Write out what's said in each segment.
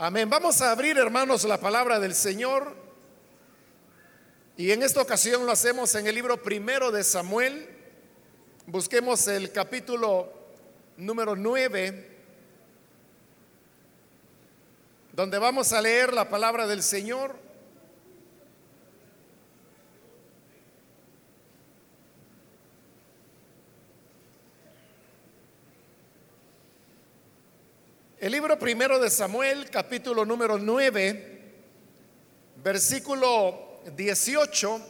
Amén. Vamos a abrir, hermanos, la palabra del Señor. Y en esta ocasión lo hacemos en el libro primero de Samuel. Busquemos el capítulo número 9, donde vamos a leer la palabra del Señor. El libro primero de Samuel, capítulo número 9, versículo 18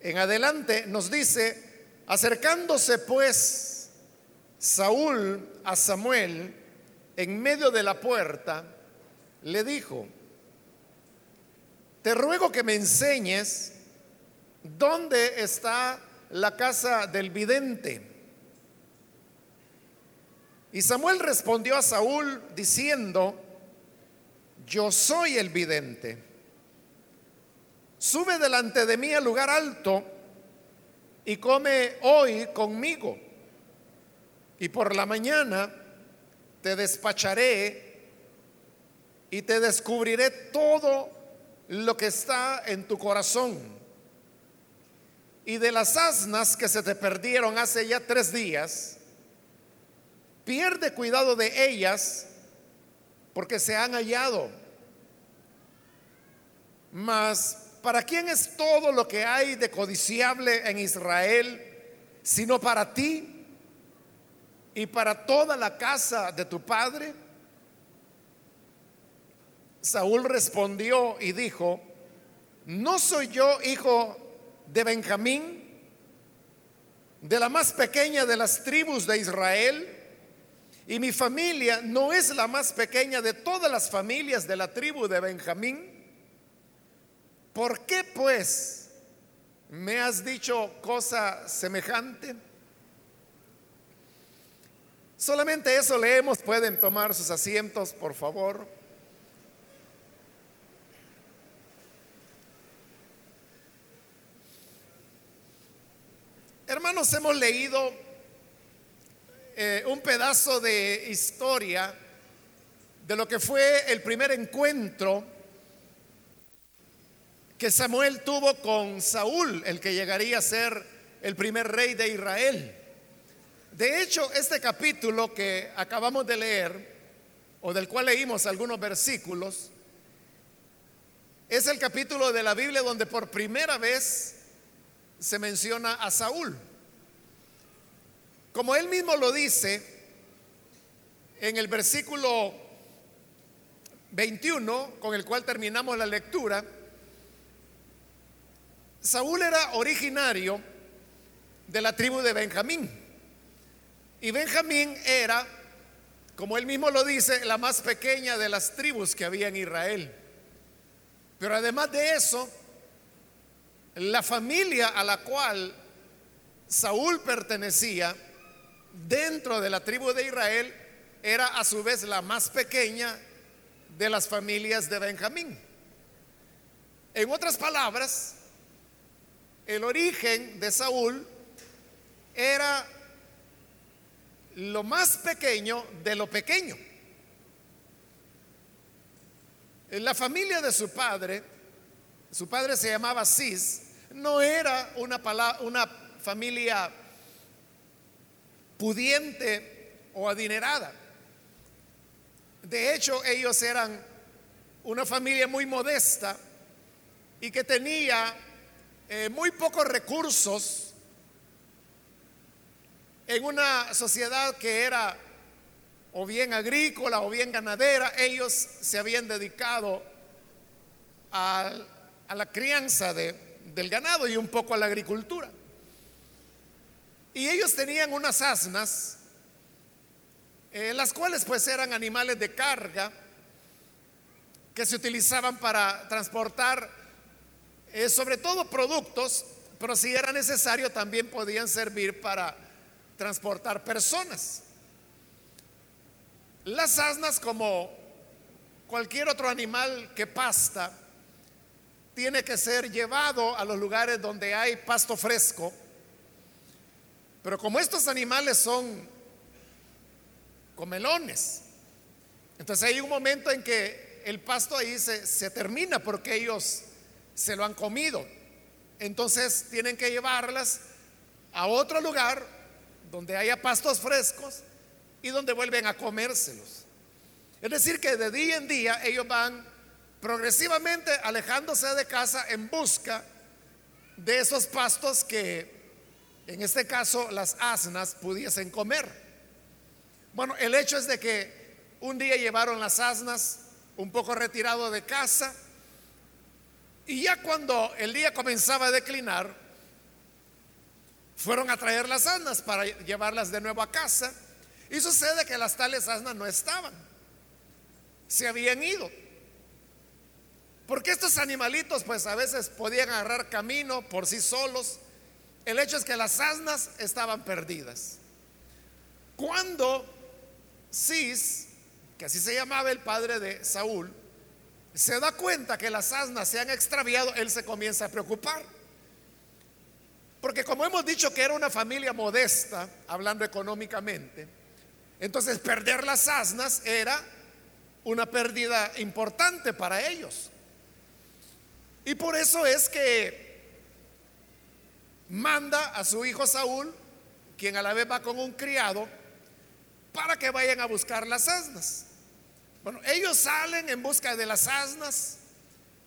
en adelante nos dice, acercándose pues Saúl a Samuel en medio de la puerta, le dijo, te ruego que me enseñes dónde está la casa del vidente y Samuel respondió a Saúl diciendo, yo soy el vidente. Sube delante de mí al lugar alto y come hoy conmigo. Y por la mañana te despacharé y te descubriré todo lo que está en tu corazón. Y de las asnas que se te perdieron hace ya tres días, pierde cuidado de ellas porque se han hallado. Mas, ¿para quién es todo lo que hay de codiciable en Israel, sino para ti y para toda la casa de tu padre? Saúl respondió y dijo, ¿no soy yo hijo de Benjamín, de la más pequeña de las tribus de Israel? Y mi familia no es la más pequeña de todas las familias de la tribu de Benjamín. ¿Por qué pues me has dicho cosa semejante? Solamente eso leemos. Pueden tomar sus asientos, por favor. Hermanos, hemos leído eh, un pedazo de historia de lo que fue el primer encuentro que Samuel tuvo con Saúl, el que llegaría a ser el primer rey de Israel. De hecho, este capítulo que acabamos de leer, o del cual leímos algunos versículos, es el capítulo de la Biblia donde por primera vez se menciona a Saúl. Como él mismo lo dice en el versículo 21, con el cual terminamos la lectura, Saúl era originario de la tribu de Benjamín. Y Benjamín era, como él mismo lo dice, la más pequeña de las tribus que había en Israel. Pero además de eso, la familia a la cual Saúl pertenecía dentro de la tribu de Israel era a su vez la más pequeña de las familias de Benjamín. En otras palabras, el origen de Saúl era lo más pequeño de lo pequeño. En la familia de su padre, su padre se llamaba Cis, no era una, una familia pudiente o adinerada. De hecho, ellos eran una familia muy modesta y que tenía eh, muy pocos recursos en una sociedad que era o bien agrícola o bien ganadera. Ellos se habían dedicado a, la crianza del ganado y un poco a la agricultura. Y ellos tenían unas asnas, eh, las cuales pues eran animales de carga que se utilizaban para transportar eh, sobre todo productos, pero si era necesario también podían servir para transportar personas. Las asnas, como cualquier otro animal que pasta, tiene que ser llevado a los lugares donde hay pasto fresco pero como estos animales son comelones, Entonces hay un momento en que el pasto ahí se, termina porque ellos se lo han comido. Entonces tienen que llevarlas a otro lugar donde haya pastos frescos y donde vuelven a comérselos. Es decir, que de día en día ellos van progresivamente alejándose de casa en busca de esos pastos que en este caso las asnas pudiesen comer. Bueno, el hecho es de que un día llevaron las asnas un poco retirado de casa y ya cuando el día comenzaba a declinar, fueron a traer las asnas para llevarlas de nuevo a casa y sucede que las tales asnas no estaban, se habían ido. Porque estos animalitos pues a veces podían agarrar camino por sí solos. El hecho es que las asnas estaban perdidas. Cuando Cis, que así se llamaba el padre de Saúl, se da cuenta que las asnas se han extraviado, él se comienza a preocupar. Porque como hemos dicho que era una familia modesta, hablando económicamente, entonces perder las asnas era una pérdida importante para ellos. Y por eso es que manda a su hijo Saúl, quien a la vez va con un criado, para que vayan a buscar las asnas. Bueno, ellos salen en busca de las asnas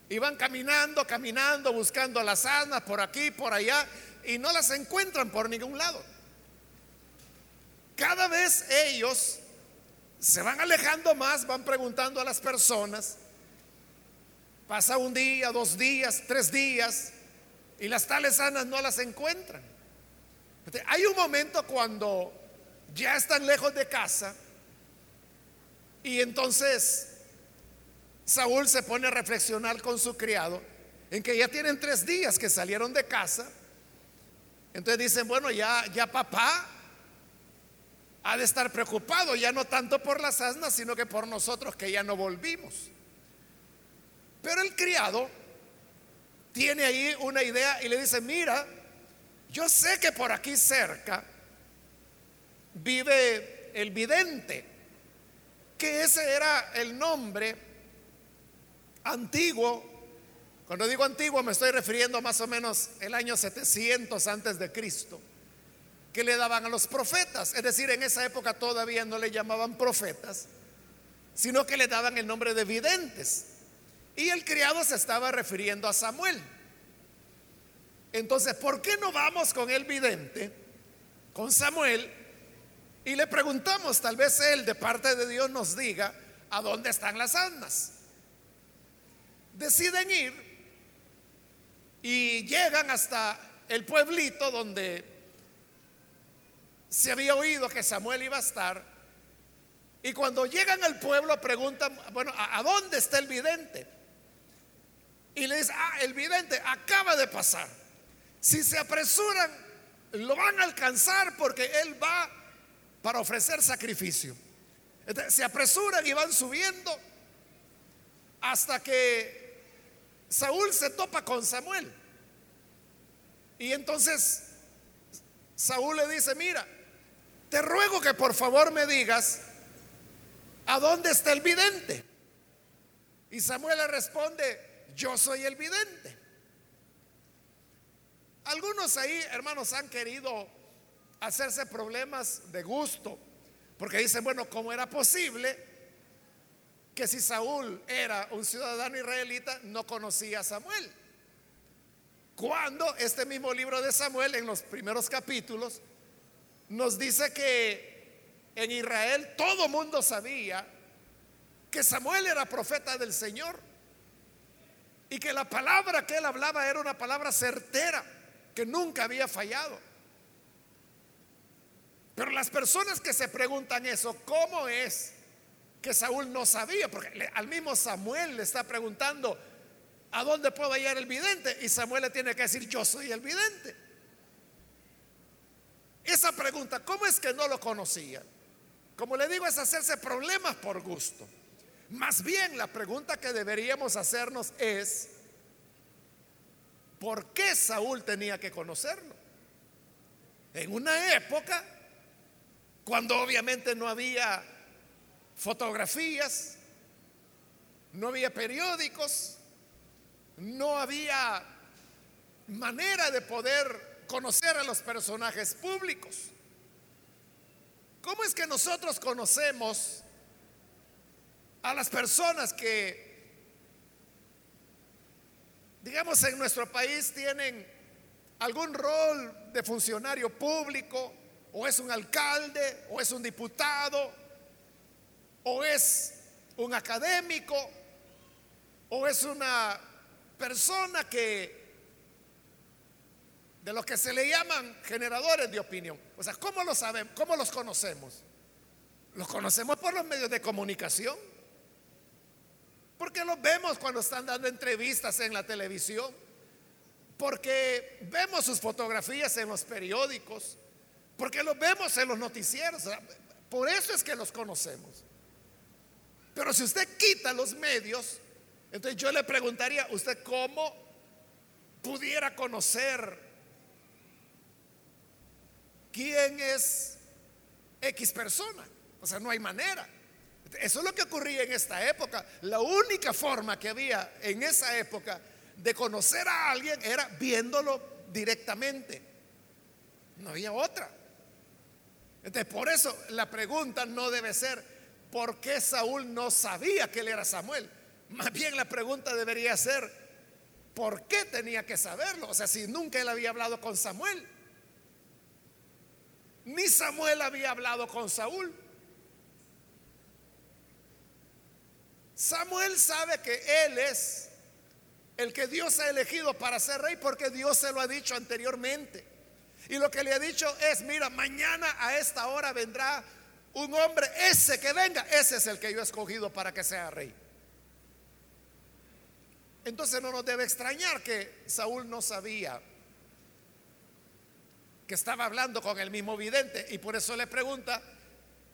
y van caminando, caminando, buscando las asnas por aquí, por allá, y no las encuentran por ningún lado. Cada vez ellos se van alejando más, van preguntando a las personas, Pasa un día, dos días, tres días y las tales sanas no las encuentran. Hay un momento cuando ya están lejos de casa y entonces Saúl se pone a reflexionar con su criado en que ya tienen tres días que salieron de casa. Entonces dicen, bueno, ya, ya papá ha de estar preocupado, ya no tanto por las asnas, sino que por nosotros que ya no volvimos. Pero el criado tiene ahí una idea y le dice, mira, yo sé que por aquí cerca vive el vidente, que ese era el nombre antiguo. Cuando digo antiguo me estoy refiriendo más o menos el año 700 antes de Cristo, que le daban a los profetas. Es decir, en esa época todavía no le llamaban profetas, sino que le daban el nombre de videntes. Y el criado se estaba refiriendo a Samuel. Entonces, ¿por qué no vamos con el vidente, con Samuel, y le preguntamos, tal vez él de parte de Dios nos diga a dónde están las almas? Deciden ir y llegan hasta el pueblito donde se había oído que Samuel iba a estar. Y cuando llegan al pueblo preguntan, bueno, ¿a, dónde está el vidente? Y le dice, ah, el vidente acaba de pasar. Si se apresuran, lo van a alcanzar porque él va para ofrecer sacrificio. se apresuran y van subiendo hasta que Saúl se topa con Samuel. Y entonces Saúl le dice, mira, te ruego que por favor me digas a dónde está el vidente. Y Samuel le responde, yo soy el vidente. Algunos ahí, hermanos, han querido hacerse problemas de gusto, porque dicen, bueno, ¿cómo era posible que si Saúl era un ciudadano israelita no conocía a Samuel? Cuando este mismo libro de Samuel, en los primeros capítulos, nos dice que en Israel todo mundo sabía que Samuel era profeta del Señor. Y que la palabra que él hablaba era una palabra certera, que nunca había fallado. Pero las personas que se preguntan eso, ¿cómo es que Saúl no sabía? Porque al mismo Samuel le está preguntando, ¿a dónde puedo hallar el vidente? Y Samuel le tiene que decir, yo soy el vidente. Esa pregunta, ¿cómo es que no lo conocía? Como le digo, es hacerse problemas por gusto. Más bien la pregunta que deberíamos hacernos es, ¿por qué Saúl tenía que conocerlo? En una época cuando obviamente no había fotografías, no había periódicos, no había manera de poder conocer a los personajes públicos. ¿Cómo es que nosotros conocemos a las personas que, digamos, en nuestro país tienen algún rol de funcionario público, o es un alcalde, o es un diputado, o es un académico, o es una persona que de lo que se le llaman generadores de opinión. O sea, ¿cómo lo sabemos? ¿Cómo los conocemos? Los conocemos por los medios de comunicación. Porque los vemos cuando están dando entrevistas en la televisión. Porque vemos sus fotografías en los periódicos. Porque los vemos en los noticieros. por eso es que los conocemos. Pero si usted quita los medios, entonces yo le preguntaría, ¿usted cómo pudiera conocer quién es X persona? O sea, no hay manera. Eso es lo que ocurría en esta época. La única forma que había en esa época de conocer a alguien era viéndolo directamente. No había otra. Entonces, por eso la pregunta no debe ser, ¿por qué Saúl no sabía que él era Samuel? Más bien la pregunta debería ser, ¿por qué tenía que saberlo? O sea, si nunca él había hablado con Samuel, ni Samuel había hablado con Saúl. Samuel sabe que él es el que Dios ha elegido para ser rey porque Dios se lo ha dicho anteriormente. Y lo que le ha dicho es, mira, mañana a esta hora vendrá un hombre, ese que venga, ese es el que yo he escogido para que sea rey. Entonces no nos debe extrañar que Saúl no sabía que estaba hablando con el mismo vidente y por eso le pregunta,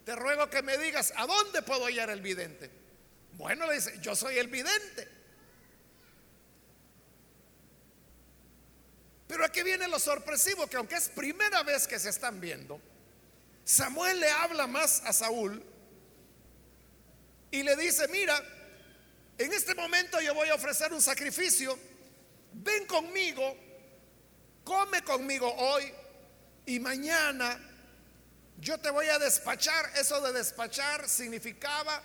te ruego que me digas, ¿a dónde puedo hallar el vidente? Bueno, le dice, yo soy el vidente. Pero aquí viene lo sorpresivo, que aunque es primera vez que se están viendo, Samuel le habla más a Saúl y le dice, mira, en este momento yo voy a ofrecer un sacrificio. Ven conmigo, come conmigo hoy y mañana yo te voy a despachar. Eso de despachar significaba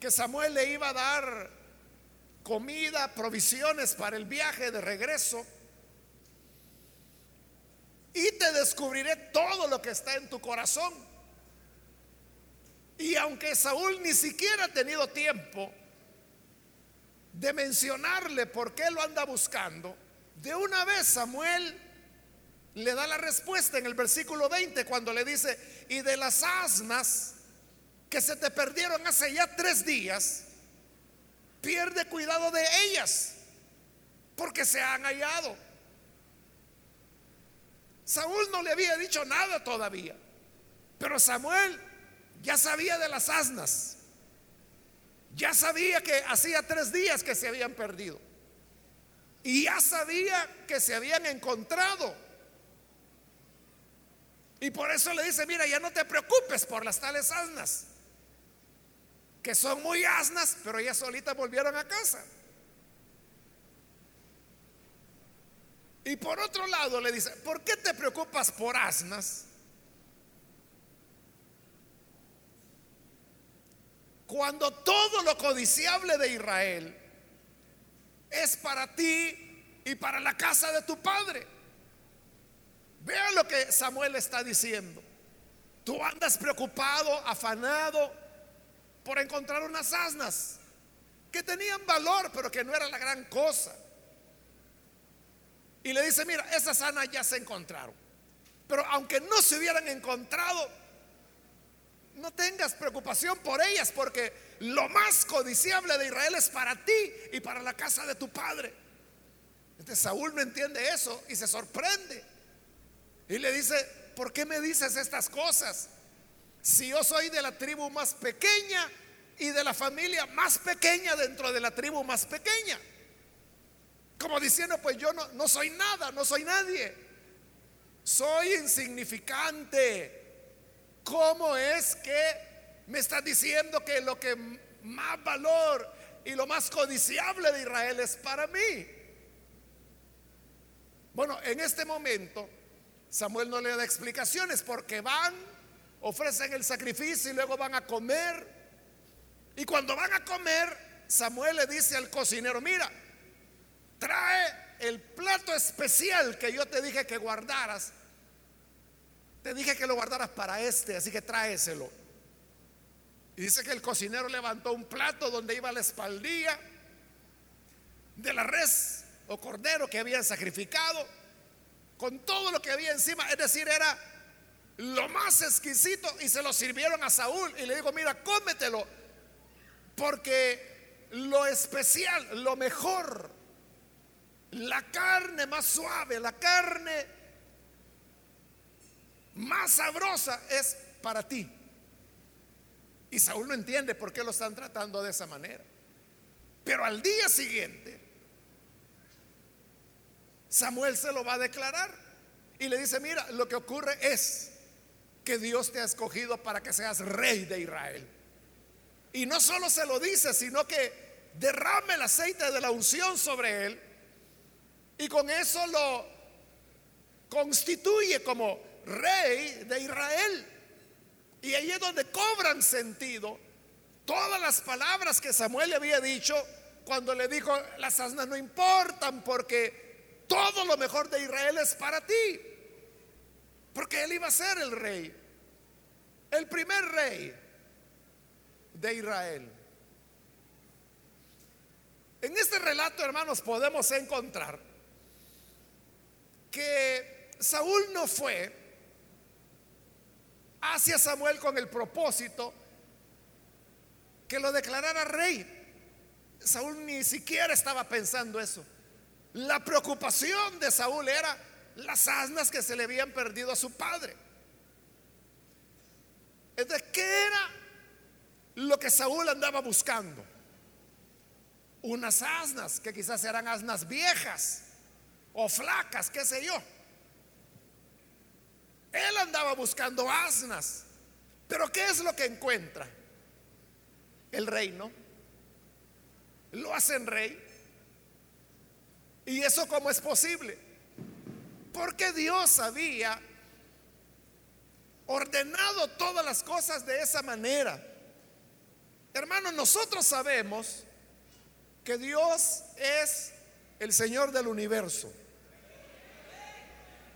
que Samuel le iba a dar comida, provisiones para el viaje de regreso. Y te descubriré todo lo que está en tu corazón. Y aunque Saúl ni siquiera ha tenido tiempo de mencionarle por qué lo anda buscando, de una vez Samuel le da la respuesta en el versículo 20 cuando le dice, y de las asnas que se te perdieron hace ya tres días, pierde cuidado de ellas, porque se han hallado. Saúl no le había dicho nada todavía, pero Samuel ya sabía de las asnas. Ya sabía que hacía tres días que se habían perdido. Y ya sabía que se habían encontrado. Y por eso le dice, mira, ya no te preocupes por las tales asnas, que son muy asnas, pero ya solitas volvieron a casa. Y por otro lado le dice, ¿por qué te preocupas por asnas? Cuando todo lo codiciable de Israel es para ti y para la casa de tu padre. Vean lo que Samuel está diciendo. Tú andas preocupado, afanado por encontrar unas asnas que tenían valor, pero que no era la gran cosa. Y le dice, mira, esas asnas ya se encontraron. Pero aunque no se hubieran encontrado, no tengas preocupación por ellas, porque lo más codiciable de Israel es para ti y para la casa de tu padre. Entonces Saúl no entiende eso y se sorprende. Y le dice, ¿por qué me dices estas cosas? Si yo soy de la tribu más pequeña y de la familia más pequeña dentro de la tribu más pequeña. Como diciendo, pues yo no, soy nada, no soy nadie. Soy insignificante. ¿Cómo es que me estás diciendo que lo que más valor y lo más codiciable de Israel es para mí. Bueno, en este momento Samuel no le da explicaciones porque van, ofrecen el sacrificio y luego van a comer. Y cuando van a comer, Samuel le dice al cocinero, mira, trae el plato especial que yo te dije que guardaras. Te dije que lo guardaras para este, así que tráeselo. Y dice que el cocinero levantó un plato donde iba la espaldilla de la res o cordero que habían sacrificado, con todo lo que había encima, es decir, era lo más exquisito y se lo sirvieron a Saúl y le dijo, mira, cómetelo, porque lo especial, lo mejor, la carne más suave, la carne más sabrosa es para ti. Y Saúl no entiende por qué lo están tratando de esa manera. Pero al día siguiente, Samuel se lo va a declarar y le dice, mira, lo que ocurre es que Dios te ha escogido para que seas rey de Israel. Y no solo se lo dice, sino que derrame el aceite de la unción sobre él y con eso lo constituye como rey de Israel. Y ahí es donde cobran sentido todas las palabras que Samuel le había dicho cuando le dijo, las asnas no importan porque todo lo mejor de Israel es para ti. Porque él iba a ser el rey, el primer rey de Israel. En este relato, hermanos, podemos encontrar que Saúl no fue hacia Samuel con el propósito que lo declarara rey. Saúl ni siquiera estaba pensando eso. La preocupación de Saúl era las asnas que se le habían perdido a su padre. Entonces, ¿qué era lo que Saúl andaba buscando? Unas asnas que quizás eran asnas viejas o flacas, qué sé yo. Él andaba buscando asnas. Pero ¿qué es lo que encuentra? El reino. Lo hacen rey. ¿Y eso cómo es posible? Porque Dios había ordenado todas las cosas de esa manera. Hermanos, nosotros sabemos que Dios es el Señor del universo.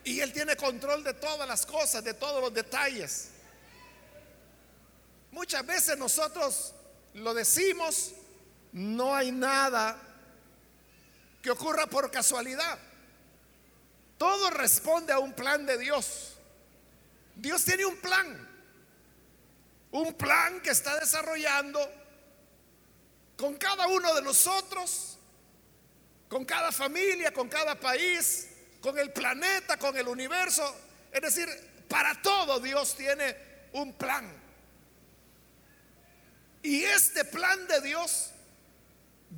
Y Él tiene control de todas las cosas, de todos los detalles. Muchas veces nosotros lo decimos, no hay nada que ocurra por casualidad. Todo responde a un plan de Dios. Dios tiene un plan. Un plan que está desarrollando con cada uno de nosotros, con cada familia, con cada país, con el planeta, con el universo. Es decir, para todo Dios tiene un plan. Y este plan de Dios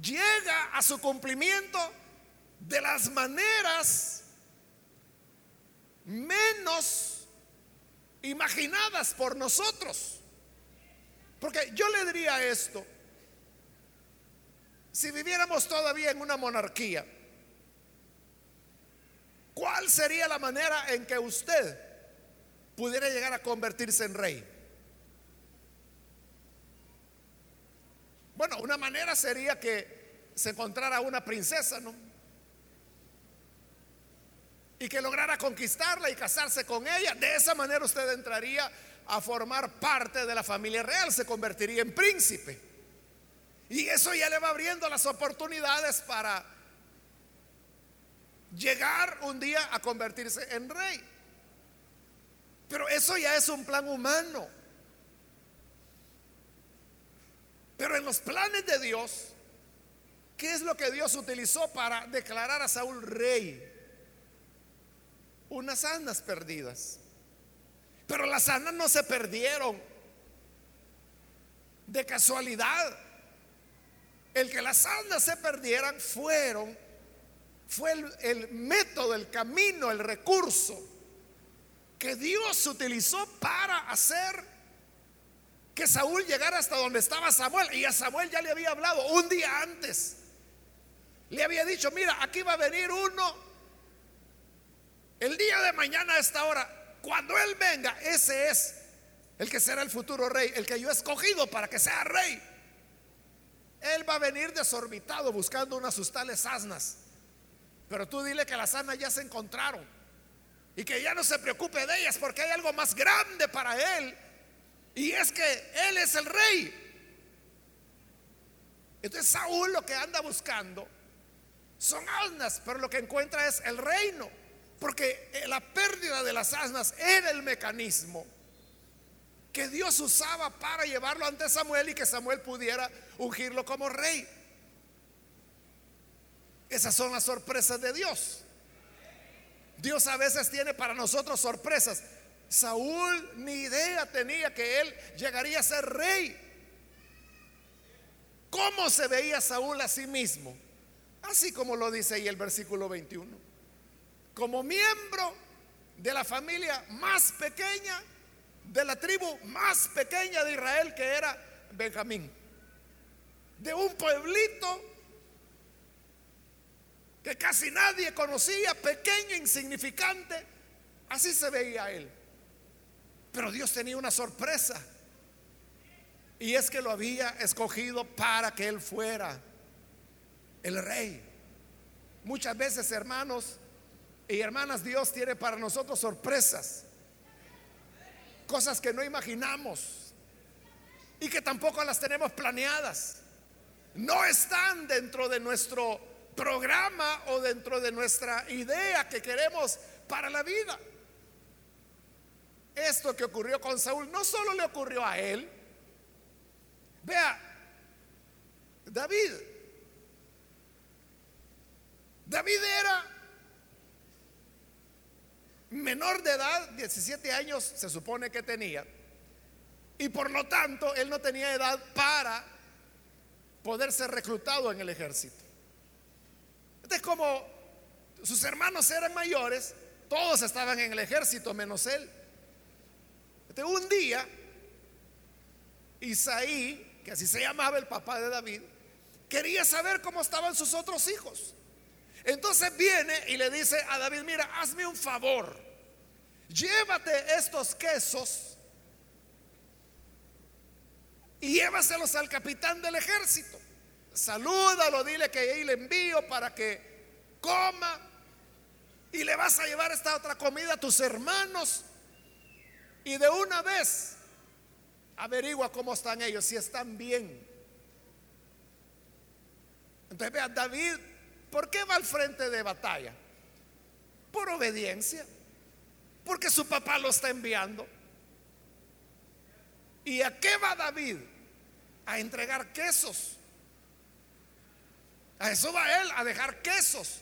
llega a su cumplimiento de las maneras menos imaginadas por nosotros. Porque yo le diría esto, si viviéramos todavía en una monarquía, ¿Cuál sería la manera en que usted pudiera llegar a convertirse en rey? Bueno, una manera sería que se encontrara una princesa, ¿no? Y que lograra conquistarla y casarse con ella. De esa manera usted entraría a formar parte de la familia real, se convertiría en príncipe. Y eso ya le va abriendo las oportunidades para llegar un día a convertirse en rey. Pero eso ya es un plan humano. Pero en los planes de Dios, ¿qué es lo que Dios utilizó para declarar a Saúl rey? Unas asnas perdidas. Pero las asnas no se perdieron de casualidad. El que las asnas se perdieran fueron fue el, método, el camino, el recurso que Dios utilizó para hacer que Saúl llegara hasta donde estaba Samuel. Y a Samuel ya le había hablado un día antes. Le había dicho, mira, aquí va a venir uno el día de mañana a esta hora. Cuando él venga, ese es el que será el futuro rey, el que yo he escogido para que sea rey. Él va a venir desorbitado buscando unas sustales asnas. Pero tú dile que las asnas ya se encontraron y que ya no se preocupe de ellas porque hay algo más grande para él. Y es que él es el rey. Entonces Saúl lo que anda buscando son asnas, pero lo que encuentra es el reino. Porque la pérdida de las asnas era el mecanismo que Dios usaba para llevarlo ante Samuel y que Samuel pudiera ungirlo como rey. Esas son las sorpresas de Dios. Dios a veces tiene para nosotros sorpresas. Saúl ni idea tenía que él llegaría a ser rey. ¿Cómo se veía Saúl a sí mismo? Así como lo dice ahí el versículo 21. Como miembro de la familia más pequeña de la tribu más pequeña de Israel que era Benjamín. De un pueblito que casi nadie conocía, pequeño, insignificante. Así se veía él. Pero Dios tenía una sorpresa. Y es que lo había escogido para que él fuera el rey. Muchas veces, hermanos y hermanas, Dios tiene para nosotros sorpresas cosas que no imaginamos y que tampoco las tenemos planeadas. No están dentro de nuestro programa o dentro de nuestra idea que queremos para la vida. Esto que ocurrió con Saúl no solo le ocurrió a él. Vea, David. David era menor de edad, 17 años se supone que tenía, y por lo tanto él no tenía edad para poder ser reclutado en el ejército. Entonces como sus hermanos eran mayores, todos estaban en el ejército menos él. Entonces un día, Isaí, que así se llamaba el papá de David, quería saber cómo estaban sus otros hijos. Entonces viene y le dice a David, mira, hazme un favor llévate estos quesos y llévaselos al capitán del ejército. Salúdalo, dile que ahí le envío para que coma y le vas a llevar esta otra comida a tus hermanos y de una vez averigua cómo están ellos, si están bien. Entonces vean, David, ¿por qué va al frente de batalla? Por obediencia. Porque su papá lo está enviando. ¿Y a qué va David? A entregar quesos. A eso va él, a dejar quesos.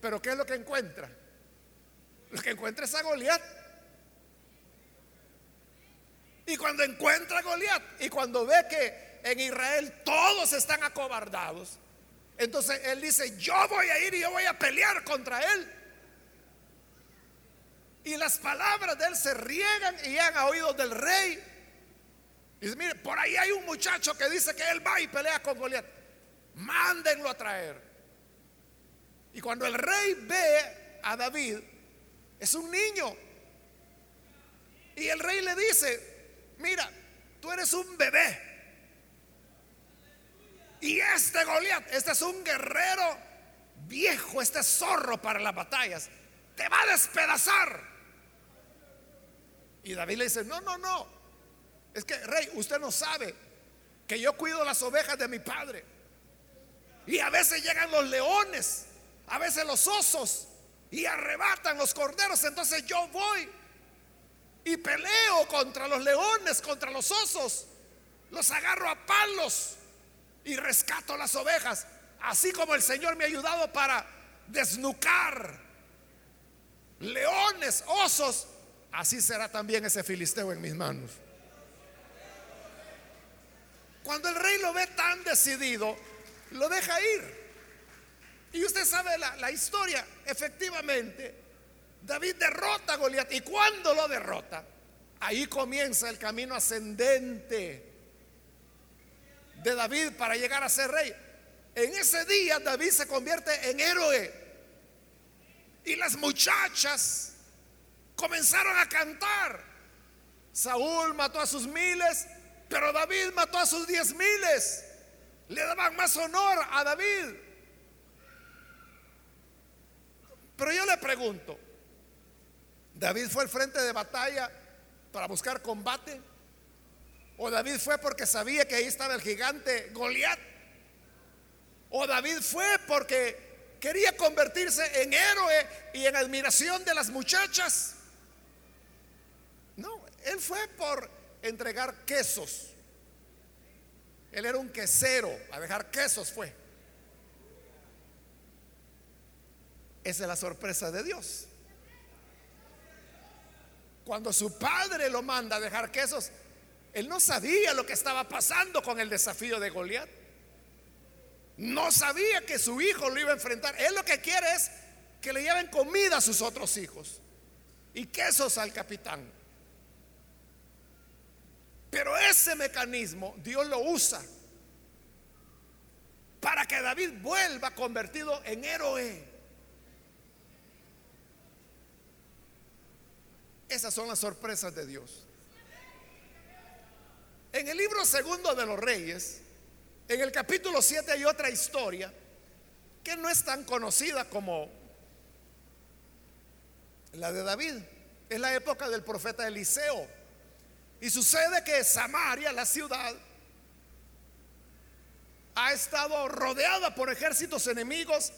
Pero ¿qué es lo que encuentra? Lo que encuentra es a Goliat. Y cuando encuentra a Goliat y cuando ve que en Israel todos están acobardados, entonces él dice, yo voy a ir y yo voy a pelear contra él. Y las palabras de él se riegan y llegan a oídos del rey. Y dice, mire, por ahí hay un muchacho que dice que él va y pelea con Goliat. Mándenlo a traer. Y cuando el rey ve a David, es un niño. Y el rey le dice, mira, tú eres un bebé. Y este Goliat, este es un guerrero viejo, este zorro para las batallas, te va a despedazar. Y David le dice, no, no, no. Es que, rey, usted no sabe que yo cuido las ovejas de mi padre. Y a veces llegan los leones, a veces los osos, y arrebatan los corderos. Entonces yo voy y peleo contra los leones, contra los osos. Los agarro a palos y rescato las ovejas. Así como el Señor me ha ayudado para desnucar leones, osos así será también ese filisteo en mis manos. Cuando el rey lo ve tan decidido, lo deja ir. Y usted sabe la, historia, efectivamente, David derrota a Goliat. Y cuando lo derrota, Ahí comienza el camino ascendente de David para llegar a ser rey. En ese día David se convierte en héroe. Y las muchachas comenzaron a cantar. Saúl mató a sus miles, pero David mató a sus diez miles. Le daban más honor a David. Pero yo le pregunto, ¿David fue al frente de batalla para buscar combate? ¿O David fue porque sabía que ahí estaba el gigante Goliat? ¿O David fue porque quería convertirse en héroe y en admiración de las muchachas? Él fue por entregar quesos. Él era un quesero, a dejar quesos fue. Esa es la sorpresa de Dios. Cuando su padre lo manda a dejar quesos, él no sabía lo que estaba pasando con el desafío de Goliat. No sabía que su hijo lo iba a enfrentar. Él lo que quiere es que le lleven comida a sus otros hijos y quesos al capitán. Pero ese mecanismo Dios lo usa para que David vuelva convertido en héroe. Esas son las sorpresas de Dios. En el libro segundo de los reyes, en el capítulo 7 hay otra historia que no es tan conocida como la de David. Es la época del profeta Eliseo. Y sucede que Samaria, la ciudad, ha estado rodeada por ejércitos enemigos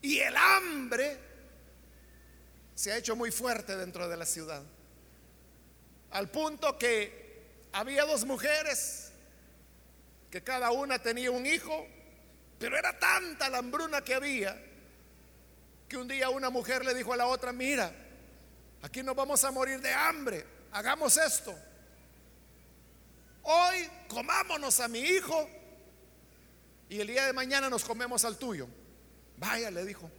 y el hambre se ha hecho muy fuerte dentro de la ciudad. Al punto que había dos mujeres que cada una tenía un hijo, pero era tanta la hambruna que había que un día una mujer le dijo a la otra, mira, aquí nos vamos a morir de hambre, hagamos esto hoy comámonos a mi hijo y el día de mañana nos comemos al tuyo. Vaya, le dijo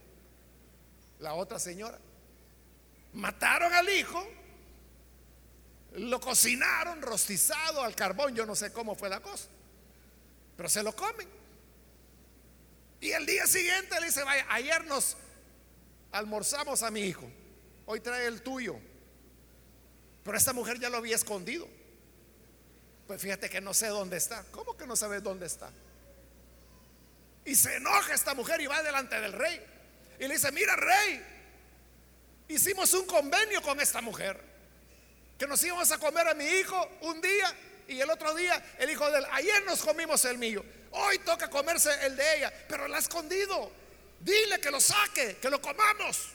la otra señora. Mataron al hijo, lo cocinaron rostizado al carbón, yo no sé cómo fue la cosa, pero se lo comen. Y el día siguiente le dice, vaya, ayer nos almorzamos a mi hijo, hoy trae el tuyo. Pero esta mujer ya lo había escondido. Pues fíjate que no sé dónde está. ¿Cómo que no sabes dónde está? Y se enoja esta mujer y va delante del rey. Y le dice, mira rey, hicimos un convenio con esta mujer. Que nos íbamos a comer a mi hijo un día y el otro día el hijo de él. Ayer nos comimos el mío. Hoy toca comerse el de ella. Pero la ha escondido. Dile que lo saque, que lo comamos.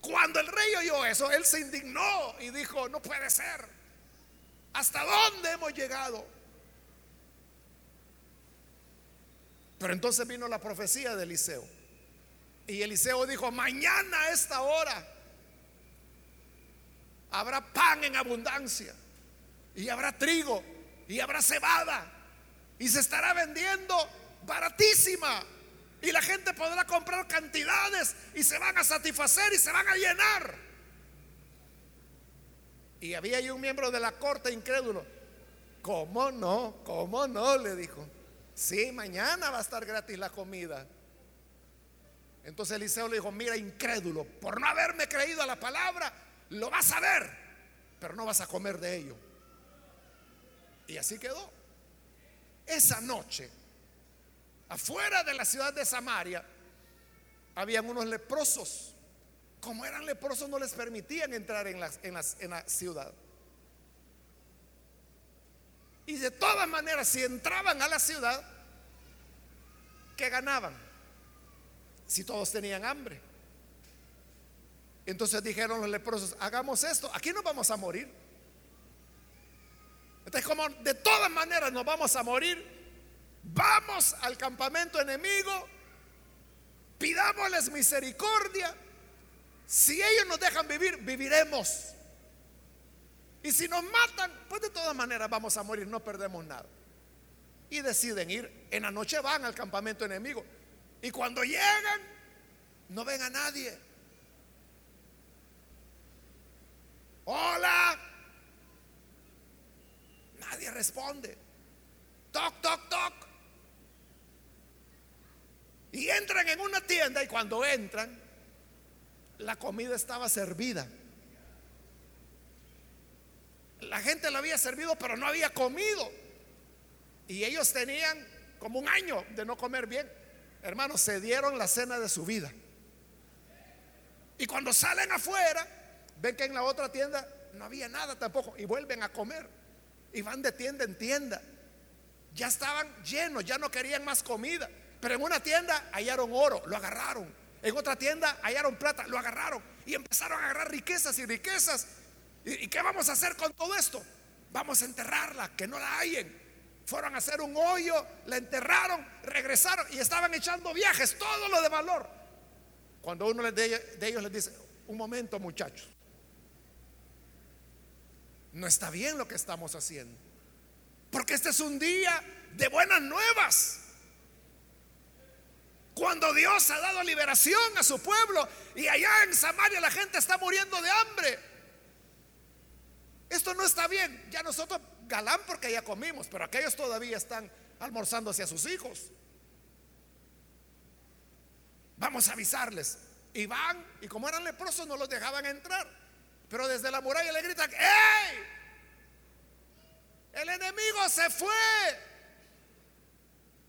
Cuando el rey oyó eso, él se indignó y dijo, no puede ser. ¿Hasta dónde hemos llegado? Pero entonces vino la profecía de Eliseo. Y Eliseo dijo, mañana a esta hora habrá pan en abundancia. Y habrá trigo. Y habrá cebada. Y se estará vendiendo baratísima. Y la gente podrá comprar cantidades. Y se van a satisfacer y se van a llenar. Y había ahí un miembro de la corte incrédulo. ¿Cómo no? ¿Cómo no? Le dijo. Sí, mañana va a estar gratis la comida. Entonces Eliseo le dijo, mira, incrédulo, por no haberme creído a la palabra, lo vas a ver, pero no vas a comer de ello. Y así quedó. Esa noche, afuera de la ciudad de Samaria, habían unos leprosos como eran leprosos no les permitían entrar en la, ciudad. Y de todas maneras, si entraban a la ciudad, ¿qué ganaban? Si todos tenían hambre. Entonces dijeron los leprosos, hagamos esto, aquí nos vamos a morir. Entonces, como de todas maneras nos vamos a morir, vamos al campamento enemigo, pidámosles misericordia si ellos nos dejan vivir, viviremos. Y si nos matan, pues de todas maneras vamos a morir, no perdemos nada. Y deciden ir, en la noche van al campamento enemigo. Y cuando llegan, no ven a nadie. Hola. Nadie responde. Toc, toc, toc. Y entran en una tienda y cuando entran, la comida estaba servida. La gente lo había servido, pero no había comido. Y ellos tenían como un año de no comer bien. Hermanos, se dieron la cena de su vida. Y cuando salen afuera, ven que en la otra tienda no había nada tampoco. Y vuelven a comer. Y van de tienda en tienda. Ya estaban llenos, ya no querían más comida. Pero en una tienda hallaron oro, lo agarraron. En otra tienda hallaron plata, lo agarraron. Y empezaron a agarrar riquezas y riquezas. ¿Y, qué vamos a hacer con todo esto? Vamos a enterrarla, que no la hallen. Fueron a hacer un hoyo, la enterraron, regresaron y estaban echando viajes, todo lo de valor. Cuando uno de ellos les dice, un momento muchachos, no está bien lo que estamos haciendo. Porque este es un día de buenas nuevas. Cuando Dios ha dado liberación a su pueblo y allá en Samaria la gente está muriendo de hambre. Esto no está bien. Ya nosotros galán porque ya comimos, pero aquellos todavía están almorzando hacia sus hijos. Vamos a avisarles. Y van, y como eran leprosos no los dejaban entrar. Pero desde la muralla le gritan, ¡Ey! El enemigo se fue.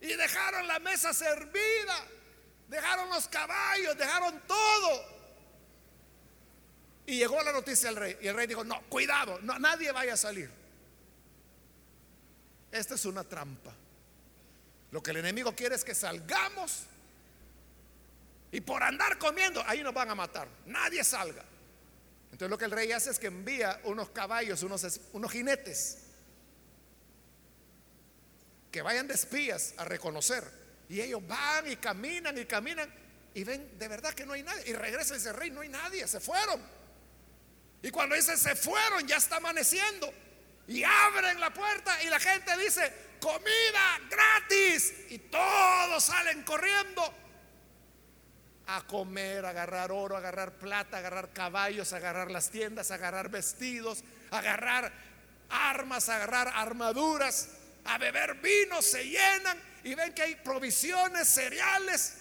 Y dejaron la mesa servida. Dejaron los caballos, dejaron todo. Y llegó la noticia al rey. Y el rey dijo, no, cuidado, no, nadie vaya a salir. Esta es una trampa. Lo que el enemigo quiere es que salgamos. Y por andar comiendo, ahí nos van a matar. Nadie salga. Entonces lo que el rey hace es que envía unos caballos, unos, unos jinetes, que vayan de espías a reconocer. Y ellos van y caminan y caminan y ven de verdad que no hay nadie. Y regresa ese rey, no hay nadie, se fueron. Y cuando dice se fueron, ya está amaneciendo. Y abren la puerta y la gente dice, comida gratis. Y todos salen corriendo a comer, a agarrar oro, a agarrar plata, a agarrar caballos, a agarrar las tiendas, a agarrar vestidos, a agarrar armas, a agarrar armaduras, a beber vino, se llenan y ven que hay provisiones, cereales.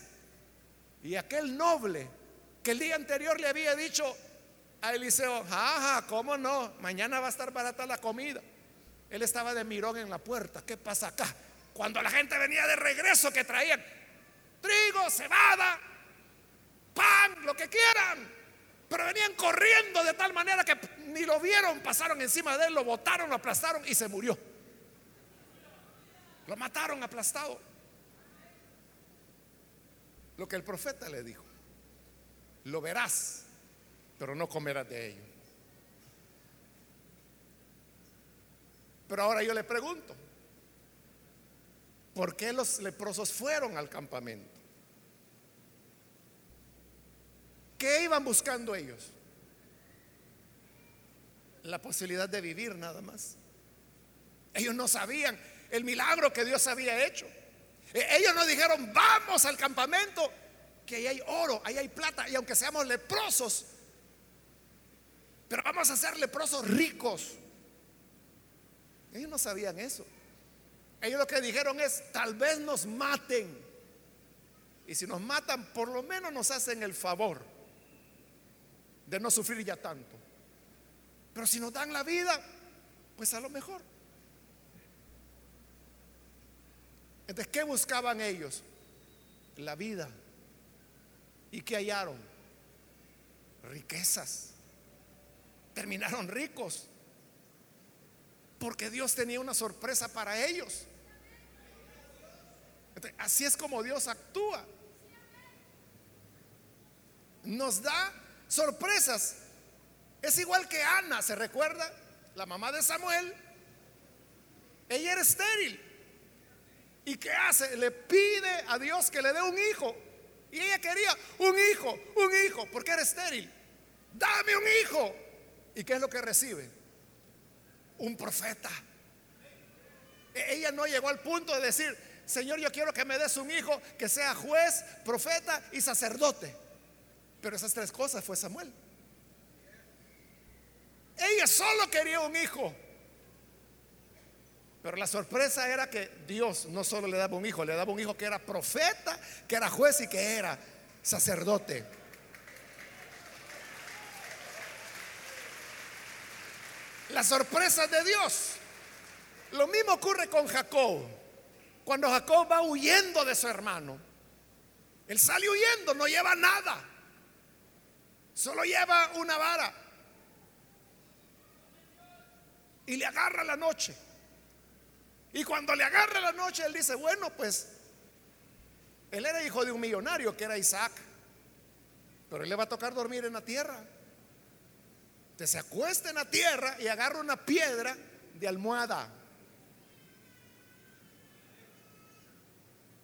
Y aquel noble que el día anterior le había dicho, a Eliseo, jaja, ¿cómo no? Mañana va a estar barata la comida. Él estaba de mirón en la puerta. ¿Qué pasa acá? Cuando la gente venía de regreso que traían trigo, cebada, pan, lo que quieran. Pero venían corriendo de tal manera que ni lo vieron, pasaron encima de él, lo botaron, lo aplastaron y se murió. Lo mataron aplastado. Lo que el profeta le dijo, lo verás pero no comerás de ello. Pero ahora yo le pregunto, ¿por qué los leprosos fueron al campamento? ¿Qué iban buscando ellos? La posibilidad de vivir nada más. Ellos no sabían el milagro que Dios había hecho. E-, ellos no dijeron, vamos al campamento, que ahí hay oro, ahí hay plata, y aunque seamos leprosos, pero vamos a ser leprosos ricos. Ellos no sabían eso. Ellos lo que dijeron es, tal vez nos maten. Y si nos matan, por lo menos nos hacen el favor de no sufrir ya tanto. Pero si nos dan la vida, pues a lo mejor. Entonces, ¿qué buscaban ellos? La vida. ¿Y qué hallaron? Riquezas terminaron ricos. Porque Dios tenía una sorpresa para ellos. Así es como Dios actúa. Nos da sorpresas. Es igual que Ana, ¿se recuerda? La mamá de Samuel. Ella era estéril. ¿Y qué hace? Le pide a Dios que le dé un hijo. Y ella quería un hijo, un hijo, porque era estéril. Dame un hijo. ¿Y qué es lo que recibe? Un profeta. E-, ella no llegó al punto de decir, Señor, yo quiero que me des un hijo que sea juez, profeta y sacerdote. Pero esas tres cosas fue Samuel. Ella solo quería un hijo. Pero la sorpresa era que Dios no solo le daba un hijo, le daba un hijo que era profeta, que era juez y que era sacerdote. La sorpresa de Dios. Lo mismo ocurre con Jacob. Cuando Jacob va huyendo de su hermano, él sale huyendo, no lleva nada. Solo lleva una vara. Y le agarra la noche. Y cuando le agarra la noche, él dice, bueno, pues él era hijo de un millonario que era Isaac. Pero él le va a tocar dormir en la tierra. Entonces se acuesta en la tierra y agarra una piedra de almohada.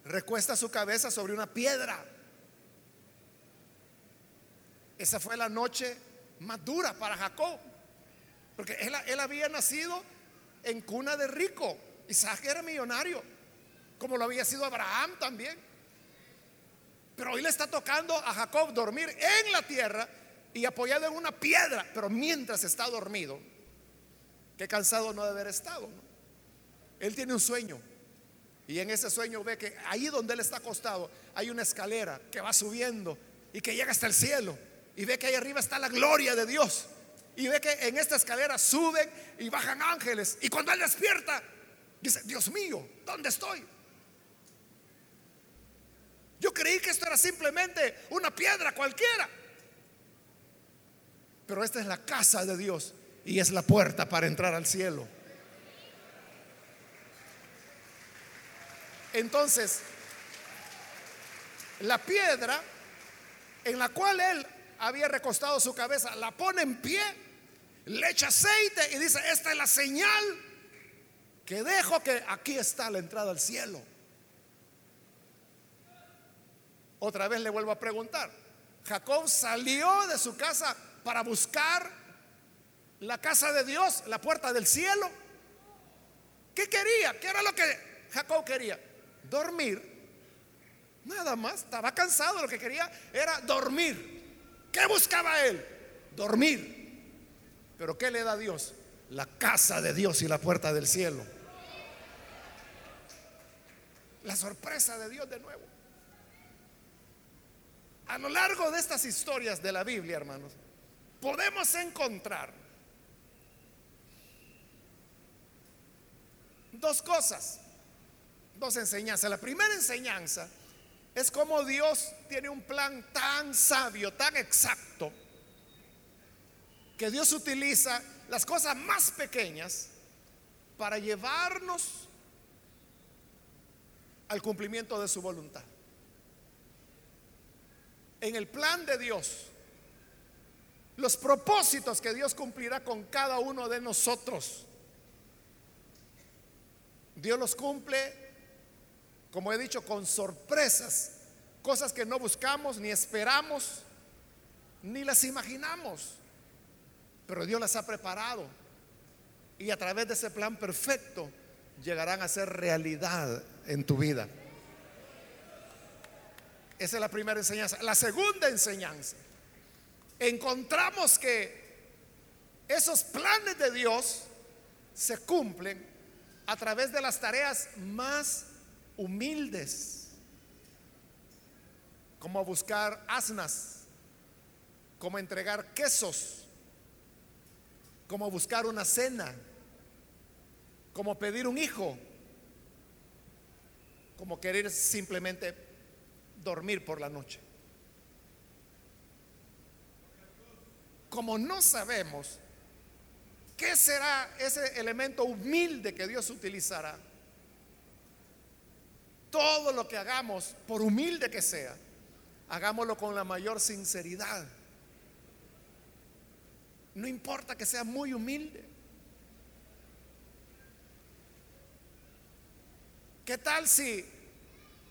Recuesta su cabeza sobre una piedra. Esa fue la noche más dura para Jacob. Porque él, había nacido en cuna de rico. Isaac era millonario. Como lo había sido Abraham también. Pero hoy le está tocando a Jacob dormir en la tierra y apoyado en una piedra. Pero mientras está dormido, qué cansado no de haber estado. Él tiene un sueño. Y en ese sueño ve que ahí donde él está acostado hay una escalera que va subiendo y que llega hasta el cielo. Y ve que ahí arriba está la gloria de Dios. Y ve que en esta escalera suben y bajan ángeles. Y cuando él despierta, dice, Dios mío, ¿dónde estoy? Yo creí que esto era simplemente una piedra cualquiera. Pero esta es la casa de Dios y es la puerta para entrar al cielo. Entonces, la piedra en la cual él había recostado su cabeza, la pone en pie, le echa aceite y dice, esta es la señal que dejo que aquí está la entrada al cielo. Otra vez le vuelvo a preguntar, Jacob salió de su casa para buscar la casa de Dios, la puerta del cielo. ¿Qué quería? ¿Qué era lo que Jacob quería? dormir. Nada más, estaba cansado, lo que quería era dormir. ¿Qué buscaba él? Dormir. Pero ¿qué le da Dios? La casa de Dios y la puerta del cielo. La sorpresa de Dios de nuevo. A lo largo de estas historias de la Biblia, hermanos, podemos encontrar dos cosas dos enseñanzas. La primera enseñanza es cómo Dios tiene un plan tan sabio, tan exacto, que Dios utiliza las cosas más pequeñas para llevarnos al cumplimiento de su voluntad. En el plan de Dios, los propósitos que Dios cumplirá con cada uno de nosotros, Dios los cumple como he dicho, con sorpresas, cosas que no buscamos ni esperamos, ni las imaginamos, pero Dios las ha preparado y a través de ese plan perfecto llegarán a ser realidad en tu vida. Esa es la primera enseñanza. La segunda enseñanza, encontramos que esos planes de Dios se cumplen a través de las tareas más humildes, como buscar asnas, como entregar quesos, como buscar una cena, como pedir un hijo, como querer simplemente dormir por la noche. Como no sabemos qué será ese elemento humilde que Dios utilizará, todo lo que hagamos, por humilde que sea, hagámoslo con la mayor sinceridad. No importa que sea muy humilde. ¿Qué tal si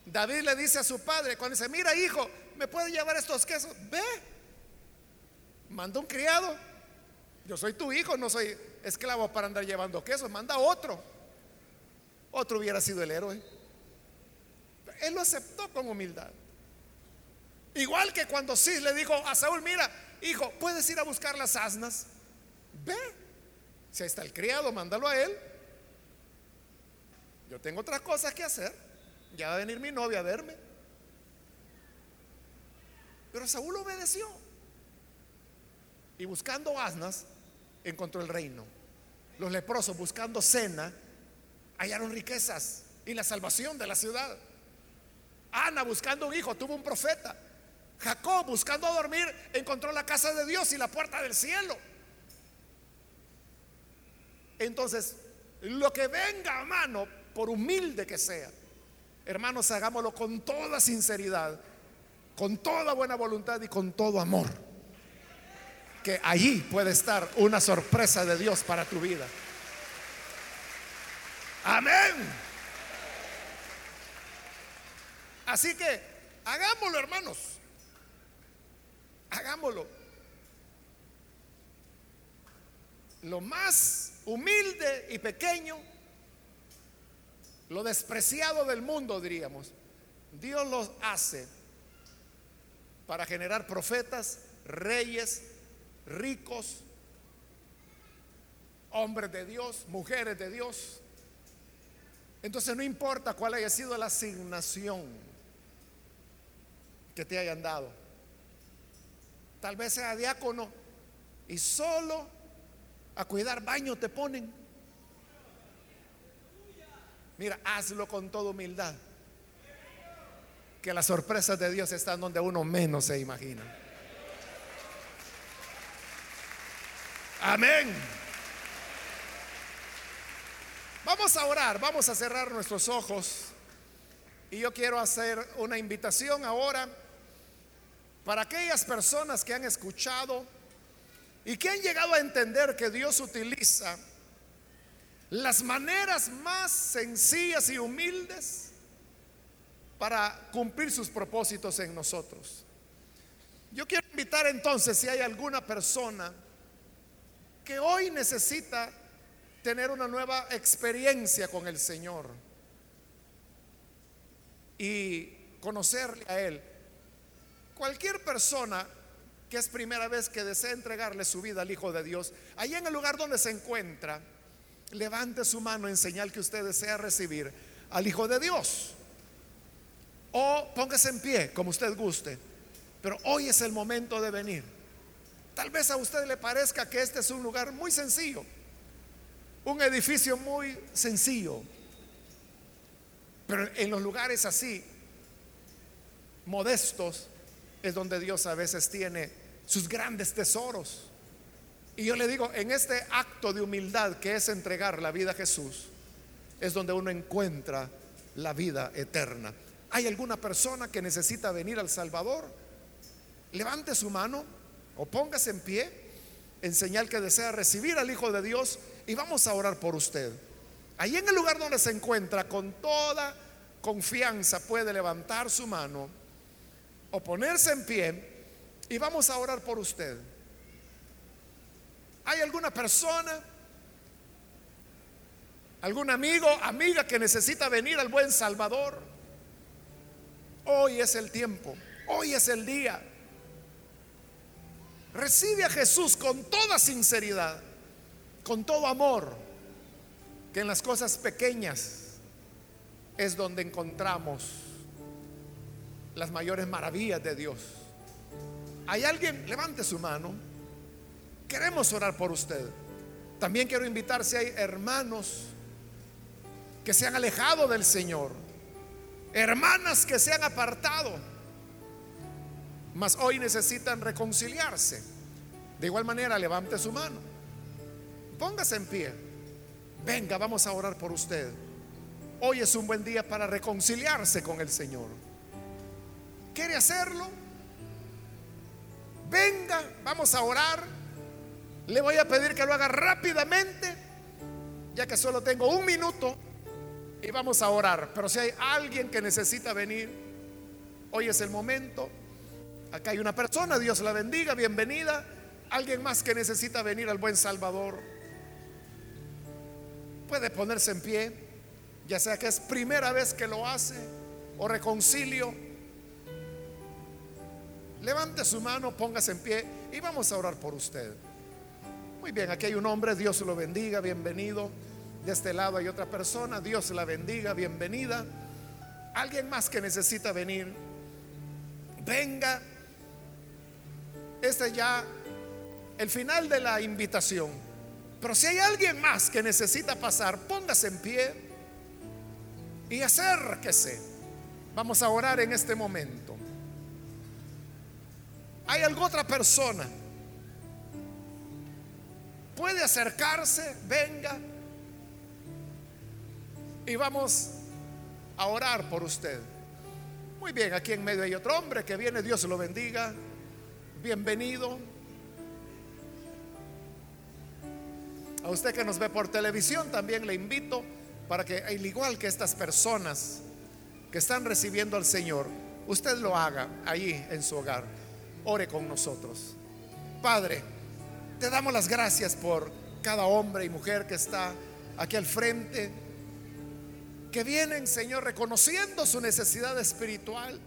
David le dice a su padre, cuando dice, mira hijo, ¿me puede llevar estos quesos? Ve, manda un criado. Yo soy tu hijo, no soy esclavo para andar llevando quesos, manda otro. Otro hubiera sido el héroe. Él lo aceptó con humildad. Igual que cuando sí le dijo a Saúl, mira, hijo, puedes ir a buscar las asnas. Ve, si ahí está el criado, mándalo a él. Yo tengo otras cosas que hacer. Ya va a venir mi novia a verme. Pero Saúl obedeció. Y buscando asnas, encontró el reino. Los leprosos buscando cena, hallaron riquezas y la salvación de la ciudad. Ana buscando un hijo, tuvo un profeta. Jacob buscando dormir, encontró la casa de Dios y la puerta del cielo. Entonces, lo que venga a mano, por humilde que sea, hermanos, hagámoslo con toda sinceridad, con toda buena voluntad y con todo amor. Que allí puede estar una sorpresa de Dios para tu vida. Amén. Así que hagámoslo, hermanos. Hagámoslo. Lo más humilde y pequeño, lo despreciado del mundo, diríamos, Dios los hace para generar profetas, reyes, ricos, hombres de Dios, mujeres de Dios. Entonces no importa cuál haya sido la asignación que te hayan dado. Tal vez sea diácono y solo a cuidar baño te ponen. Mira, hazlo con toda humildad. Que las sorpresas de Dios están donde uno menos se imagina. Amén. Vamos a orar, vamos a cerrar nuestros ojos. Y yo quiero hacer una invitación ahora para aquellas personas que han escuchado y que han llegado a entender que Dios utiliza las maneras más sencillas y humildes para cumplir sus propósitos en nosotros. Yo quiero invitar entonces si hay alguna persona que hoy necesita tener una nueva experiencia con el Señor y conocerle a Él. Cualquier persona que es primera vez que desea entregarle su vida al Hijo de Dios, ahí en el lugar donde se encuentra, levante su mano en señal que usted desea recibir al Hijo de Dios. O póngase en pie, como usted guste. Pero hoy es el momento de venir. Tal vez a usted le parezca que este es un lugar muy sencillo, un edificio muy sencillo. Pero en los lugares así, modestos, es donde Dios a veces tiene sus grandes tesoros. Y yo le digo, en este acto de humildad que es entregar la vida a Jesús, es donde uno encuentra la vida eterna. ¿Hay alguna persona que necesita venir al Salvador? Levante su mano o póngase en pie en señal que desea recibir al Hijo de Dios y vamos a orar por usted. Ahí en el lugar donde se encuentra, con toda confianza puede levantar su mano o ponerse en pie y vamos a orar por usted. ¿Hay alguna persona, algún amigo, amiga que necesita venir al buen Salvador? Hoy es el tiempo, hoy es el día. Recibe a Jesús con toda sinceridad, con todo amor, que en las cosas pequeñas es donde encontramos las mayores maravillas de Dios. ¿Hay alguien? Levante su mano. Queremos orar por usted. También quiero invitar si hay hermanos que se han alejado del Señor, hermanas que se han apartado, mas hoy necesitan reconciliarse. De igual manera, levante su mano. Póngase en pie. Venga, vamos a orar por usted. Hoy es un buen día para reconciliarse con el Señor. ¿Quiere hacerlo? venga, vamos a orar. Le voy a pedir que lo haga rápidamente, ya que solo tengo un minuto y vamos a orar. Pero si hay alguien que necesita venir, hoy es el momento. Acá hay una persona, Dios la bendiga, bienvenida. Alguien más que necesita venir al buen Salvador. Puede ponerse en pie, ya sea que es primera vez que lo hace o reconcilio Levante su mano, póngase en pie y vamos a orar por usted. Muy bien, aquí hay un hombre, Dios lo bendiga, bienvenido. De este lado hay otra persona, Dios la bendiga, bienvenida. Alguien más que necesita venir, venga. Este es ya el final de la invitación. Pero si hay alguien más que necesita pasar, póngase en pie y acérquese. Vamos a orar en este momento. ¿Hay alguna otra persona? Puede acercarse, venga. Y vamos a orar por usted. Muy bien, aquí en medio hay otro hombre que viene, Dios lo bendiga. Bienvenido. A usted que nos ve por televisión también le invito para que, al igual que estas personas que están recibiendo al Señor, usted lo haga ahí en su hogar. Ore con nosotros. Padre, te damos las gracias por cada hombre y mujer que está aquí al frente, que vienen, Señor, reconociendo su necesidad espiritual.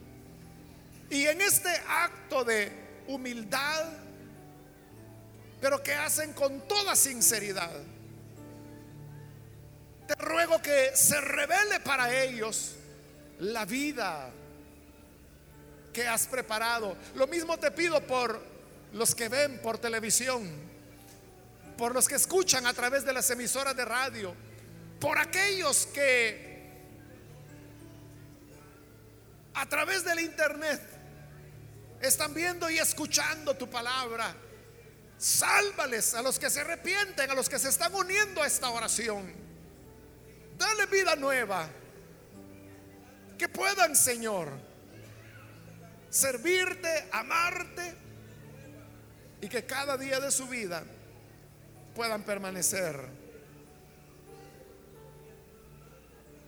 Y en este acto de humildad, pero que hacen con toda sinceridad, te ruego que se revele para ellos la vida que has preparado. Lo mismo te pido por los que ven por televisión, por los que escuchan a través de las emisoras de radio, por aquellos que a través del internet están viendo y escuchando tu palabra. Sálvales a los que se arrepienten, a los que se están uniendo a esta oración. Dale vida nueva. Que puedan, Señor, servirte, amarte y que cada día de su vida puedan permanecer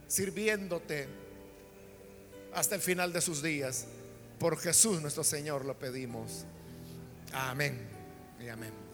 sirviéndote hasta el final de sus días. Por Jesús nuestro Señor lo pedimos. Amén y amén.